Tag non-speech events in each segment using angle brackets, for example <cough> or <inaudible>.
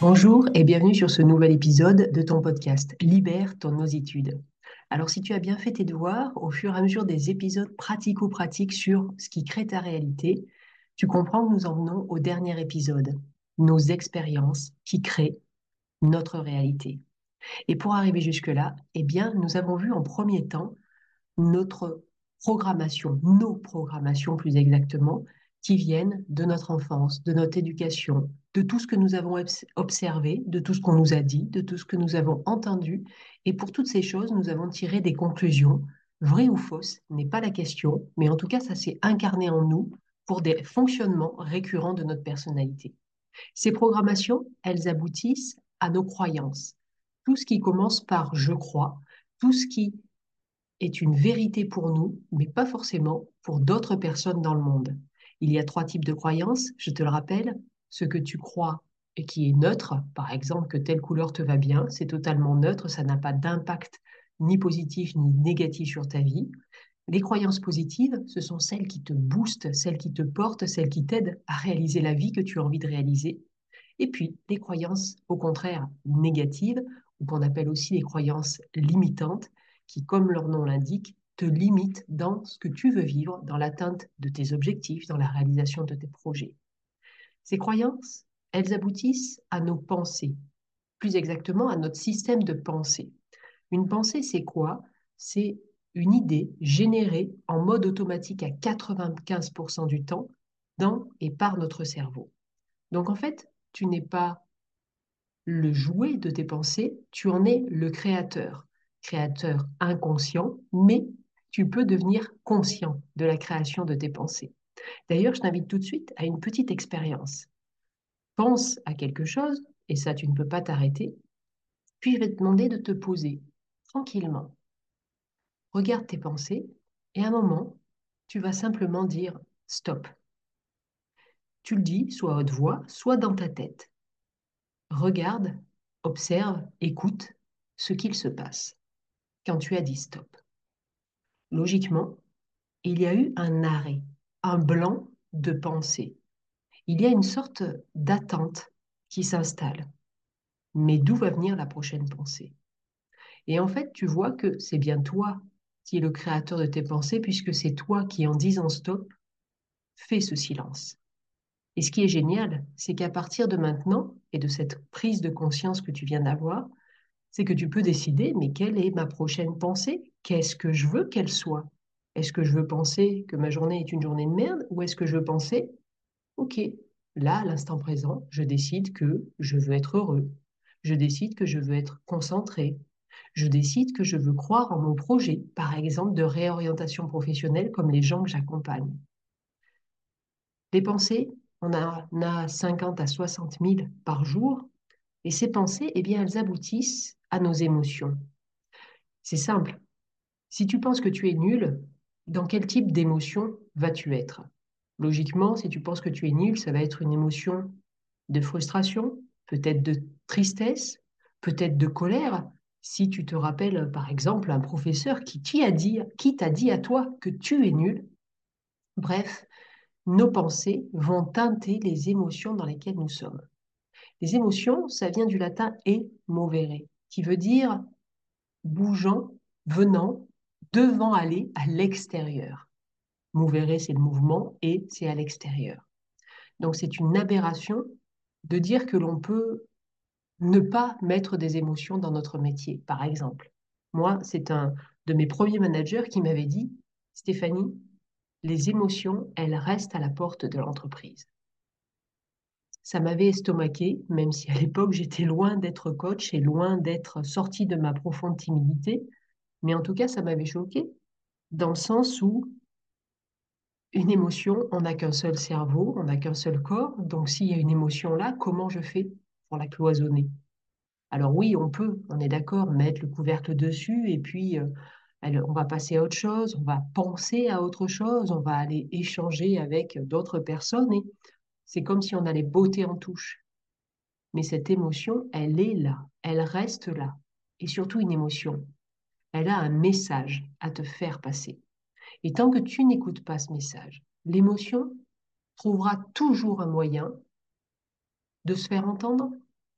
Bonjour et bienvenue sur ce nouvel épisode de ton podcast Libère ton ositude. Alors si tu as bien fait tes devoirs, au fur et à mesure des épisodes pratico-pratiques sur ce qui crée ta réalité, tu comprends que nous en venons au dernier épisode, nos expériences qui créent notre réalité. Et pour arriver jusque-là, eh bien, nous avons vu en premier temps notre programmation, nos programmations plus exactement, qui viennent de notre enfance, de notre éducation, de tout ce que nous avons observé, de tout ce qu'on nous a dit, de tout ce que nous avons entendu. Et pour toutes ces choses, nous avons tiré des conclusions. Vraies ou fausses n'est pas la question, mais en tout cas, ça s'est incarné en nous pour des fonctionnements récurrents de notre personnalité. Ces programmations, elles aboutissent à nos croyances. Tout ce qui commence par je crois, tout ce qui est une vérité pour nous, mais pas forcément pour d'autres personnes dans le monde. Il y a trois types de croyances, je te le rappelle. Ce que tu crois et qui est neutre, par exemple que telle couleur te va bien, c'est totalement neutre, ça n'a pas d'impact ni positif ni négatif sur ta vie. Les croyances positives, ce sont celles qui te boostent, celles qui te portent, celles qui t'aident à réaliser la vie que tu as envie de réaliser. Et puis, les croyances, au contraire, négatives, ou qu'on appelle aussi les croyances limitantes, qui, comme leur nom l'indique, te limitent dans ce que tu veux vivre, dans l'atteinte de tes objectifs, dans la réalisation de tes projets. Ces croyances, elles aboutissent à nos pensées, plus exactement à notre système de pensée. Une pensée, c'est quoi? C'est une idée générée en mode automatique à 95% du temps dans et par notre cerveau. Donc en fait, tu n'es pas le jouet de tes pensées, tu en es le créateur. Créateur inconscient, mais tu peux devenir conscient de la création de tes pensées. D'ailleurs, je t'invite tout de suite à une petite expérience. Pense à quelque chose, et ça, tu ne peux pas t'arrêter, puis je vais te demander de te poser tranquillement regarde tes pensées et à un moment, tu vas simplement dire stop. Tu le dis soit à haute voix, soit dans ta tête. Regarde, observe, écoute ce qu'il se passe quand tu as dit stop. Logiquement, il y a eu un arrêt, un blanc de pensée. Il y a une sorte d'attente qui s'installe. Mais d'où va venir la prochaine pensée? Et en fait, tu vois que c'est bien toi qui est le créateur de tes pensées, puisque c'est toi qui, en disant stop, fais ce silence. Et ce qui est génial, c'est qu'à partir de maintenant, et de cette prise de conscience que tu viens d'avoir, c'est que tu peux décider, mais quelle est ma prochaine pensée? Qu'est-ce que je veux qu'elle soit? Est-ce que je veux penser que ma journée est une journée de merde ou est-ce que je veux penser, ok, là, à l'instant présent, je décide que je veux être heureux, je décide que je veux être concentré, je décide que je veux croire en mon projet, par exemple de réorientation professionnelle comme les gens que j'accompagne. Les pensées, on en a 50 à 60 000 par jour, et ces pensées, eh bien, elles aboutissent à nos émotions. C'est simple. Si tu penses que tu es nul, dans quel type d'émotion vas-tu être? Logiquement, si tu penses que tu es nul, ça va être une émotion de frustration, peut-être de tristesse, peut-être de colère, si tu te rappelles, par exemple, un professeur qui, t'a dit, qui t'a dit à toi que tu es nul, bref, nos pensées vont teinter les émotions dans lesquelles nous sommes. Les émotions, ça vient du latin emovere, qui veut dire bougeant, venant, devant aller à l'extérieur. Movere, c'est le mouvement et c'est à l'extérieur. Donc c'est une aberration de dire que l'on peut ne pas mettre des émotions dans notre métier, par exemple. Moi, c'est un de mes premiers managers qui m'avait dit, Stéphanie, les émotions, elles restent à la porte de l'entreprise. Ça m'avait estomaqué, même si à l'époque j'étais loin d'être coach et loin d'être sortie de ma profonde timidité, mais en tout cas ça m'avait choqué, dans le sens où une émotion, on n'a qu'un seul cerveau, on n'a qu'un seul corps, donc s'il y a une émotion là, comment je fais pour la cloisonner? Alors oui, on peut, on est d'accord, mettre le couvercle dessus et puis euh, on va passer à autre chose, on va penser à autre chose, on va aller échanger avec d'autres personnes et c'est comme si on allait botter en touche. Mais cette émotion, elle est là, elle reste là. Et surtout une émotion, elle a un message à te faire passer. Et tant que tu n'écoutes pas ce message, l'émotion trouvera toujours un moyen de se faire entendre,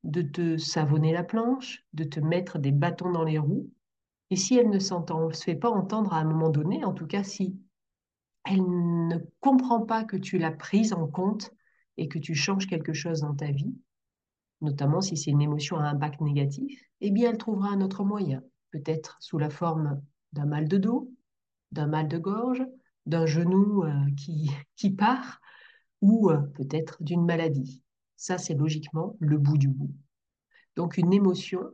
de te savonner la planche, de te mettre des bâtons dans les roues. Et si elle ne se fait pas entendre à un moment donné, en tout cas si elle ne comprend pas que tu l'as prise en compte et que tu changes quelque chose dans ta vie, notamment si c'est une émotion à impact négatif, eh bien elle trouvera un autre moyen, peut-être sous la forme d'un mal de dos, d'un mal de gorge, d'un genou euh, qui, <laughs> qui part, ou euh, peut-être d'une maladie. Ça, c'est logiquement le bout du bout. Donc une émotion,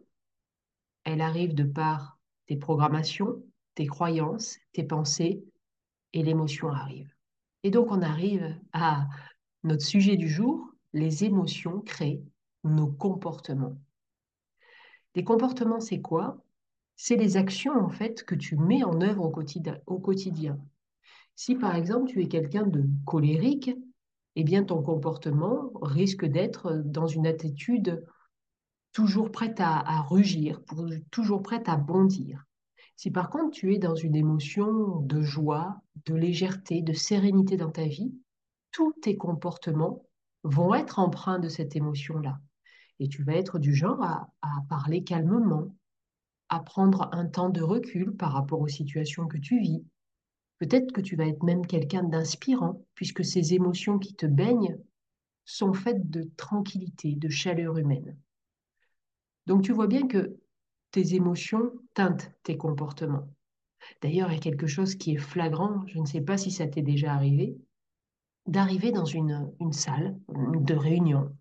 elle arrive de par tes programmations, tes croyances, tes pensées, et l'émotion arrive. Et donc on arrive à notre sujet du jour, les émotions créent nos comportements. Les comportements, c'est quoi? C'est les actions en fait que tu mets en œuvre au quotidien. Si par exemple tu es quelqu'un de colérique, eh bien ton comportement risque d'être dans une attitude toujours prête à rugir, toujours prête à bondir. Si par contre tu es dans une émotion de joie, de légèreté, de sérénité dans ta vie, tous tes comportements vont être empreints de cette émotion-là. Et tu vas être du genre à, parler calmement, à prendre un temps de recul par rapport aux situations que tu vis. Peut-être que tu vas être même quelqu'un d'inspirant, puisque ces émotions qui te baignent sont faites de tranquillité, de chaleur humaine. Donc tu vois bien que tes émotions teintent tes comportements. D'ailleurs, il y a quelque chose qui est flagrant, je ne sais pas si ça t'est déjà arrivé, d'arriver dans une, salle de réunion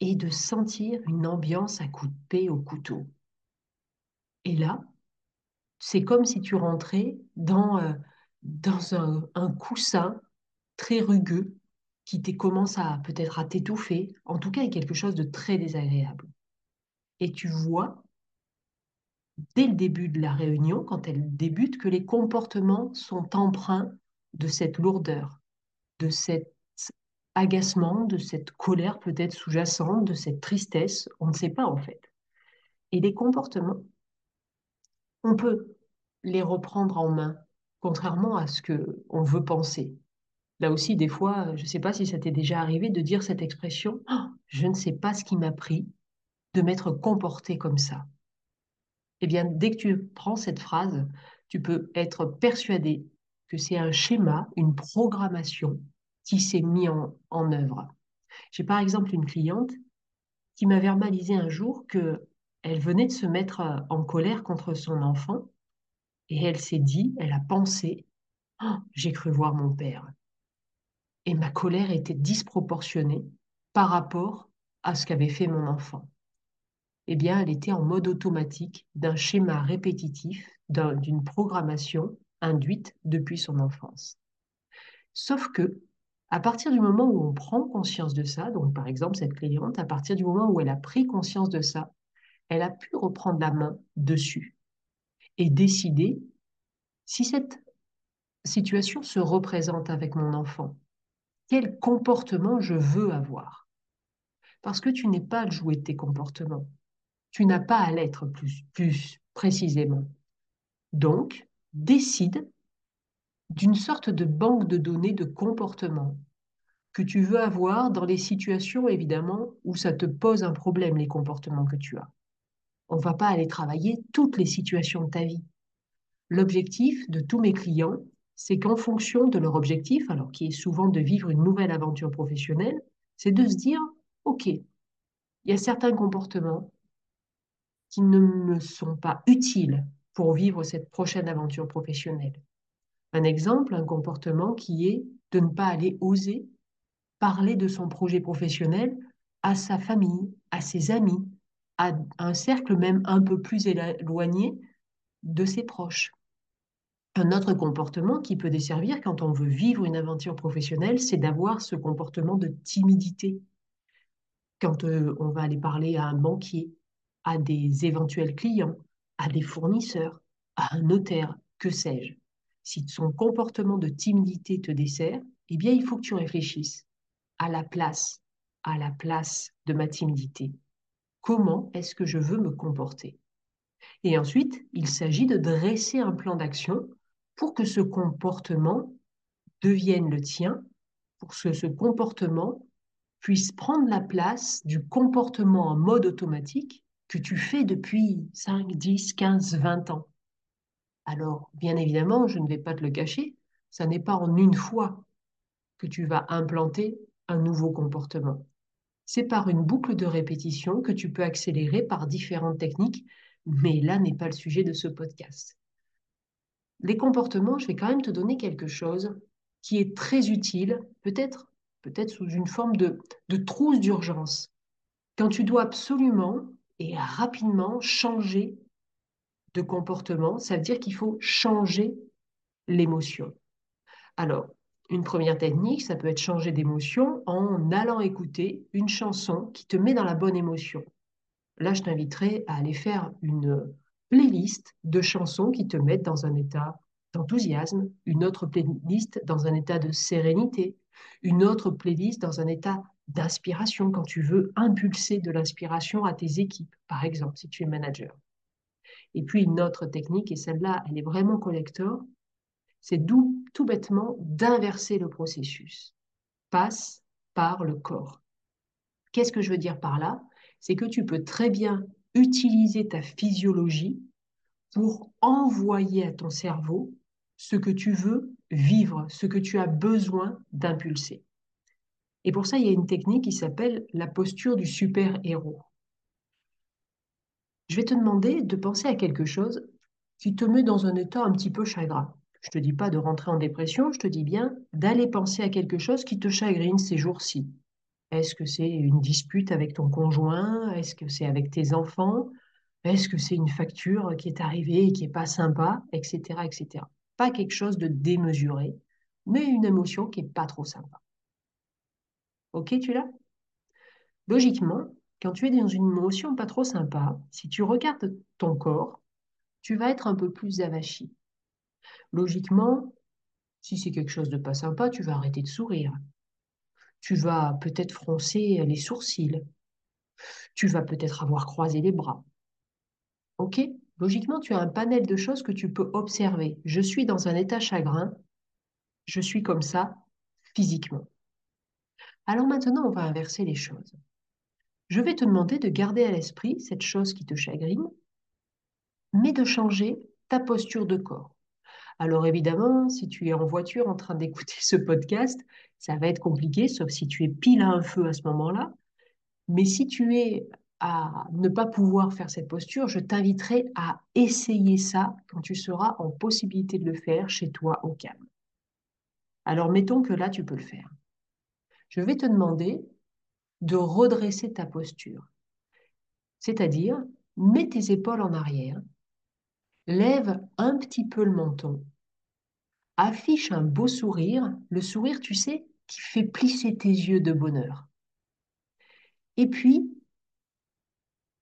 et de sentir une ambiance à coup de paix au couteau. Et là, c'est comme si tu rentrais dans, euh, dans un, un, coussin très rugueux qui commence à peut-être à t'étouffer, en tout cas, quelque chose de très désagréable. Et tu vois, dès le début de la réunion, quand elle débute, que les comportements sont empreints de cette lourdeur, de cet agacement, de cette colère peut-être sous-jacente, de cette tristesse, on ne sait pas en fait. Et les comportements, on peut les reprendre en main, contrairement à ce que on veut penser. Là aussi, des fois, je ne sais pas si ça t'est déjà arrivé de dire cette expression oh, Je ne sais pas ce qui m'a pris de m'être comporté comme ça. Eh bien, dès que tu prends cette phrase, tu peux être persuadé que c'est un schéma, une programmation qui s'est mis en, en œuvre. J'ai par exemple une cliente qui m'a verbalisé un jour que elle venait de se mettre euh, en colère contre son enfant et elle s'est dit, elle a pensé, oh, j'ai cru voir mon père. Et ma colère était disproportionnée par rapport à ce qu'avait fait mon enfant. Eh bien, elle était en mode automatique d'un schéma répétitif, d'une programmation induite depuis son enfance. Sauf que, à partir du moment où on prend conscience de ça, donc par exemple cette cliente, à partir du moment où elle a pris conscience de ça, elle a pu reprendre la main dessus et décider si cette situation se représente avec mon enfant, quel comportement je veux avoir? Parce que tu n'es pas le jouet de tes comportements. Tu n'as pas à l'être plus, plus précisément. Donc, décide d'une sorte de banque de données de comportement que tu veux avoir dans les situations, évidemment, où ça te pose un problème, les comportements que tu as. On ne va pas aller travailler toutes les situations de ta vie. L'objectif de tous mes clients, c'est qu'en fonction de leur objectif, alors qui est souvent de vivre une nouvelle aventure professionnelle, c'est de se dire, OK, il y a certains comportements qui ne me sont pas utiles pour vivre cette prochaine aventure professionnelle. Un exemple, un comportement qui est de ne pas aller oser parler de son projet professionnel à sa famille, à ses amis, à un cercle même un peu plus éloigné de ses proches. Un autre comportement qui peut desservir quand on veut vivre une aventure professionnelle, c'est d'avoir ce comportement de timidité. Quand euh, on va aller parler à un banquier, à des éventuels clients, à des fournisseurs, à un notaire, que sais-je. Si son comportement de timidité te dessert, eh bien, il faut que tu réfléchisses à la place, à la place de ma timidité. Comment est-ce que je veux me comporter Et ensuite, il s'agit de dresser un plan d'action pour que ce comportement devienne le tien, pour que ce comportement puisse prendre la place du comportement en mode automatique que tu fais depuis 5, 10, 15, 20 ans. Alors, bien évidemment, je ne vais pas te le cacher, ça n'est pas en une fois que tu vas implanter un nouveau comportement. C'est par une boucle de répétition que tu peux accélérer par différentes techniques, mais là n'est pas le sujet de ce podcast. Les comportements, je vais quand même te donner quelque chose qui est très utile, peut-être peut-être sous une forme de, de trousse d'urgence. Quand tu dois absolument et rapidement changer de comportement, ça veut dire qu'il faut changer l'émotion. Alors, une première technique, ça peut être changer d'émotion en allant écouter une chanson qui te met dans la bonne émotion. Là, je t'inviterai à aller faire une playlist de chansons qui te mettent dans un état d'enthousiasme, une autre playlist dans un état de sérénité, une autre playlist dans un état d'inspiration quand tu veux impulser de l'inspiration à tes équipes, par exemple, si tu es manager. Et puis une autre technique, et celle-là, elle est vraiment collector, c'est tout bêtement d'inverser le processus. Passe par le corps. Qu'est-ce que je veux dire par là? C'est que tu peux très bien utiliser ta physiologie pour envoyer à ton cerveau ce que tu veux vivre, ce que tu as besoin d'impulser. Et pour ça, il y a une technique qui s'appelle la posture du super-héros. Je vais te demander de penser à quelque chose qui te met dans un état un petit peu chagrin. Je ne te dis pas de rentrer en dépression, je te dis bien d'aller penser à quelque chose qui te chagrine ces jours-ci. Est-ce que c'est une dispute avec ton conjoint? Est-ce que c'est avec tes enfants? Est-ce que c'est une facture qui est arrivée et qui n'est pas sympa? Etc. etc pas quelque chose de démesuré, mais une émotion qui n'est pas trop sympa. Ok, tu l'as? Logiquement, quand tu es dans une émotion pas trop sympa, si tu regardes ton corps, tu vas être un peu plus avachi. Logiquement, si c'est quelque chose de pas sympa, tu vas arrêter de sourire. Tu vas peut-être froncer les sourcils. Tu vas peut-être avoir croisé les bras. OK? Logiquement, tu as un panel de choses que tu peux observer. Je suis dans un état chagrin, je suis comme ça physiquement. Alors maintenant, on va inverser les choses. Je vais te demander de garder à l'esprit cette chose qui te chagrine, mais de changer ta posture de corps. Alors évidemment, si tu es en voiture en train d'écouter <laughs> ce podcast, ça va être compliqué, sauf si tu es pile à un feu à ce moment-là. Mais si tu es à ne pas pouvoir faire cette posture, je t'inviterai à essayer ça quand tu seras en possibilité de le faire chez toi au calme. Alors mettons que là, tu peux le faire. Je vais te demander de redresser ta posture. C'est-à-dire, mets tes épaules en arrière, lève un petit peu le menton, affiche un beau sourire, le sourire, tu sais, qui fait plisser tes yeux de bonheur. Et puis,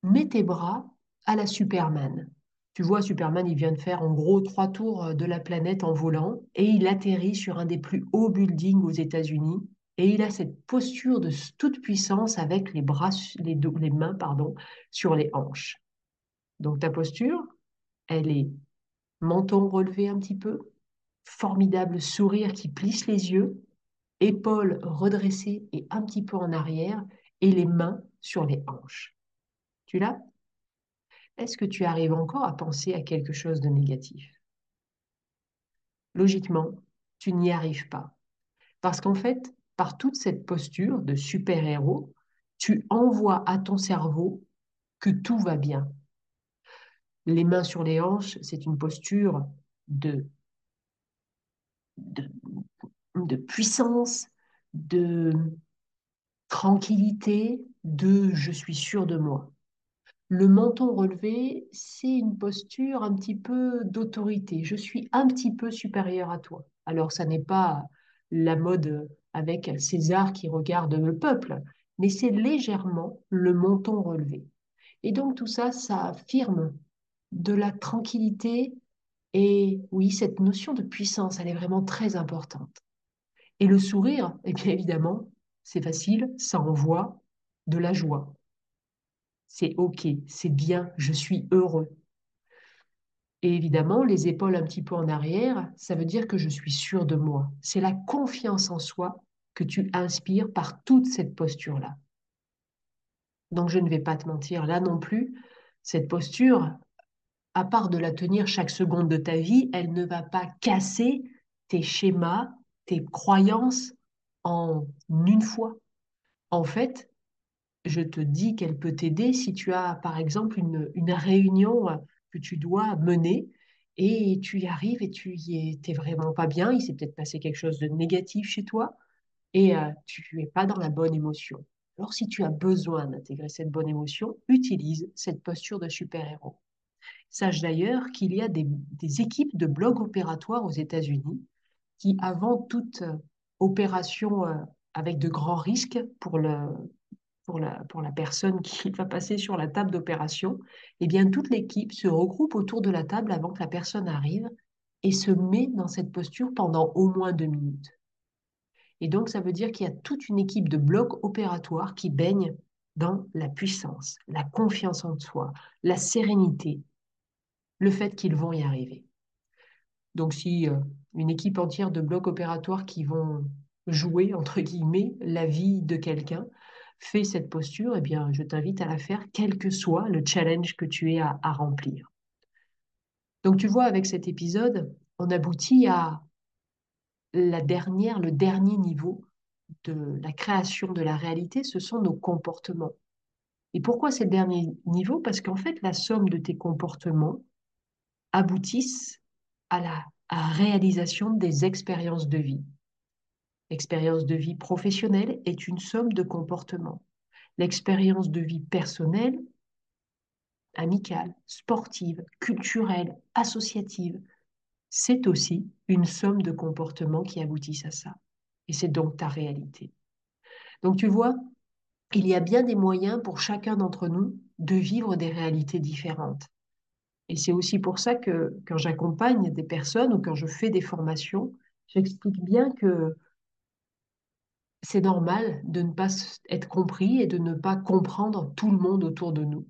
mets tes bras à la Superman. Tu vois, Superman, il vient de faire en gros trois tours de la planète en volant et il atterrit sur un des plus hauts buildings aux États-Unis. Et il a cette posture de toute puissance avec les, bras, les mains pardon, sur les hanches. Donc ta posture, elle est menton relevé un petit peu, formidable sourire qui plisse les yeux, épaules redressées et un petit peu en arrière, et les mains sur les hanches. Tu l'as? Est-ce que tu arrives encore à penser à quelque chose de négatif? Logiquement, tu n'y arrives pas. Parce qu'en fait, par toute cette posture de super-héros, tu envoies à ton cerveau que tout va bien. Les mains sur les hanches, c'est une posture de, de, puissance, de tranquillité, de je suis sûr de moi. Le menton relevé, c'est une posture un petit peu d'autorité. Je suis un petit peu supérieur à toi. Alors, ça n'est pas la mode avec César qui regarde le peuple, mais c'est légèrement le menton relevé. Et donc, tout ça, ça affirme de la tranquillité et oui, cette notion de puissance, elle est vraiment très importante. Et le sourire, eh bien évidemment, c'est facile, ça envoie de la joie c'est OK, c'est bien, je suis heureux. Et évidemment, les épaules un petit peu en arrière, ça veut dire que je suis sûr de moi. C'est la confiance en soi que tu inspires par toute cette posture-là. Donc je ne vais pas te mentir, là non plus, cette posture, à part de la tenir chaque seconde de ta vie, elle ne va pas casser tes schémas, tes croyances en une fois. En fait, je te dis qu'elle peut t'aider si tu as, par exemple, une, une, réunion que tu dois mener et tu y arrives et tu y es, vraiment pas bien, il s'est peut-être passé quelque chose de négatif chez toi et euh, tu n'es pas dans la bonne émotion. Alors si tu as besoin d'intégrer cette bonne émotion, utilise cette posture de super-héros. Sache d'ailleurs qu'il y a des, équipes de blocs opératoires aux États-Unis qui, avant toute euh, opération euh, avec de grands risques pour, le, pour, la, pour la personne <laughs> qui va passer sur la table d'opération, eh bien toute l'équipe se regroupe autour de la table avant que la personne arrive et se met dans cette posture pendant au moins deux minutes. Et donc, ça veut dire qu'il y a toute une équipe de blocs opératoires qui baignent dans la puissance, la confiance en soi, la sérénité, le fait qu'ils vont y arriver. Donc, si euh, une équipe entière de blocs opératoires qui vont jouer, entre guillemets, la vie de quelqu'un, fait cette posture, eh bien, je t'invite à la faire, quel que soit le challenge que tu aies à, à remplir. Donc, tu vois, avec cet épisode, on aboutit à la dernière, le dernier niveau de la création de la réalité, ce sont nos comportements. Et pourquoi c'est le dernier niveau? Parce qu'en fait, la somme de tes comportements aboutissent à la réalisation des expériences de vie. L'expérience de vie professionnelle est une somme de comportements. L'expérience de vie personnelle, amicale, sportive, culturelle, associative, c'est aussi une somme de comportements qui aboutissent à ça. Et c'est donc ta réalité. Donc tu vois, il y a bien des moyens pour chacun d'entre nous de vivre des réalités différentes. Et c'est aussi pour ça que quand j'accompagne des personnes ou quand je fais des formations, j'explique bien que c'est normal de ne pas être compris et de ne pas comprendre tout le monde autour de nous.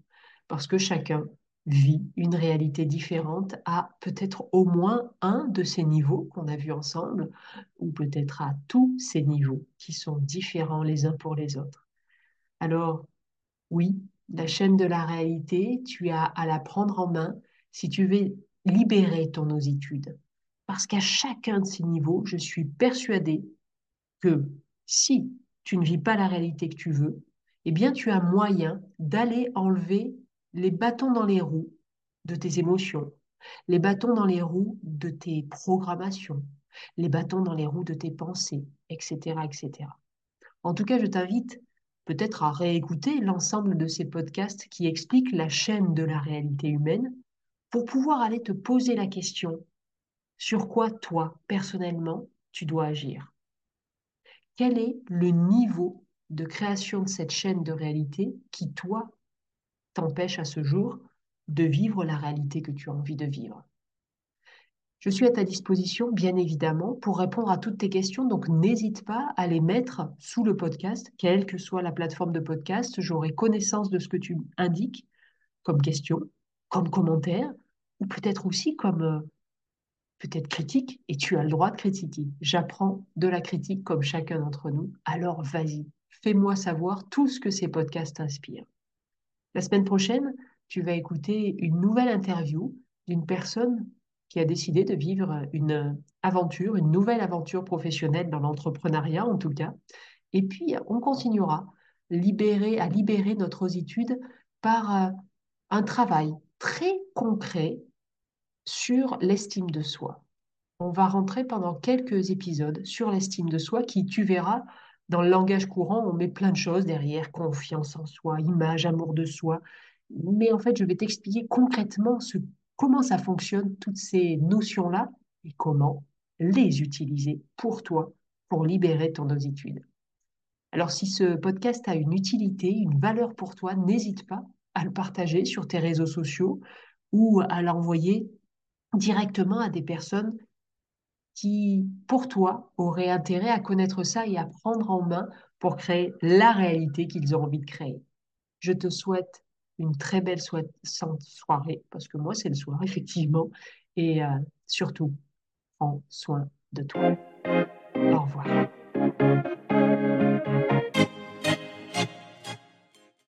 Parce que chacun vit une réalité différente à peut-être au moins un de ces niveaux qu'on a vus ensemble, ou peut-être à tous ces niveaux qui sont différents les uns pour les autres. Alors, oui, la chaîne de la réalité, tu as à la prendre en main si tu veux libérer ton ositude. Parce qu'à chacun de ces niveaux, je suis persuadée que si tu ne vis pas la réalité que tu veux, eh bien tu as moyen d'aller enlever les bâtons dans les roues de tes émotions, les bâtons dans les roues de tes programmations, les bâtons dans les roues de tes pensées, etc. etc. En tout cas, je t'invite peut-être à réécouter l'ensemble de ces podcasts qui expliquent la chaîne de la réalité humaine pour pouvoir aller te poser la question sur quoi toi, personnellement, tu dois agir? Quel est le niveau de création de cette chaîne de réalité qui, toi, t'empêche à ce jour de vivre la réalité que tu as envie de vivre? Je suis à ta disposition, bien évidemment, pour répondre à toutes tes questions. Donc, n'hésite pas à les mettre sous le podcast, quelle que soit la plateforme de podcast. J'aurai connaissance de ce que tu indiques comme question, comme commentaire, ou peut-être aussi comme euh, peut-être critique. Et tu as le droit de critiquer. J'apprends de la critique comme chacun d'entre nous. Alors, vas-y, fais-moi savoir tout ce que ces podcasts inspirent. La semaine prochaine, tu vas écouter une nouvelle interview d'une personne qui a décidé de vivre une aventure, une nouvelle aventure professionnelle dans l'entrepreneuriat en tout cas. Et puis, on continuera libérer, à libérer notre ositude par euh, un travail très concret sur l'estime de soi. On va rentrer pendant quelques épisodes sur l'estime de soi qui, tu verras, dans le langage courant, on met plein de choses derrière, confiance en soi, image, amour de soi. Mais en fait, je vais t'expliquer concrètement ce, comment ça fonctionne, toutes ces notions-là, et comment les utiliser pour toi, pour libérer ton ositude. Alors, si ce podcast a une utilité, une valeur pour toi, n'hésite pas à le partager sur tes réseaux sociaux ou à l'envoyer directement à des personnes qui, pour toi, auraient intérêt à connaître ça et à prendre en main pour créer la réalité qu'ils ont envie de créer. Je te souhaite une très belle soirée, parce que moi, c'est le soir, effectivement, et euh, surtout, prends soin de toi. Au revoir.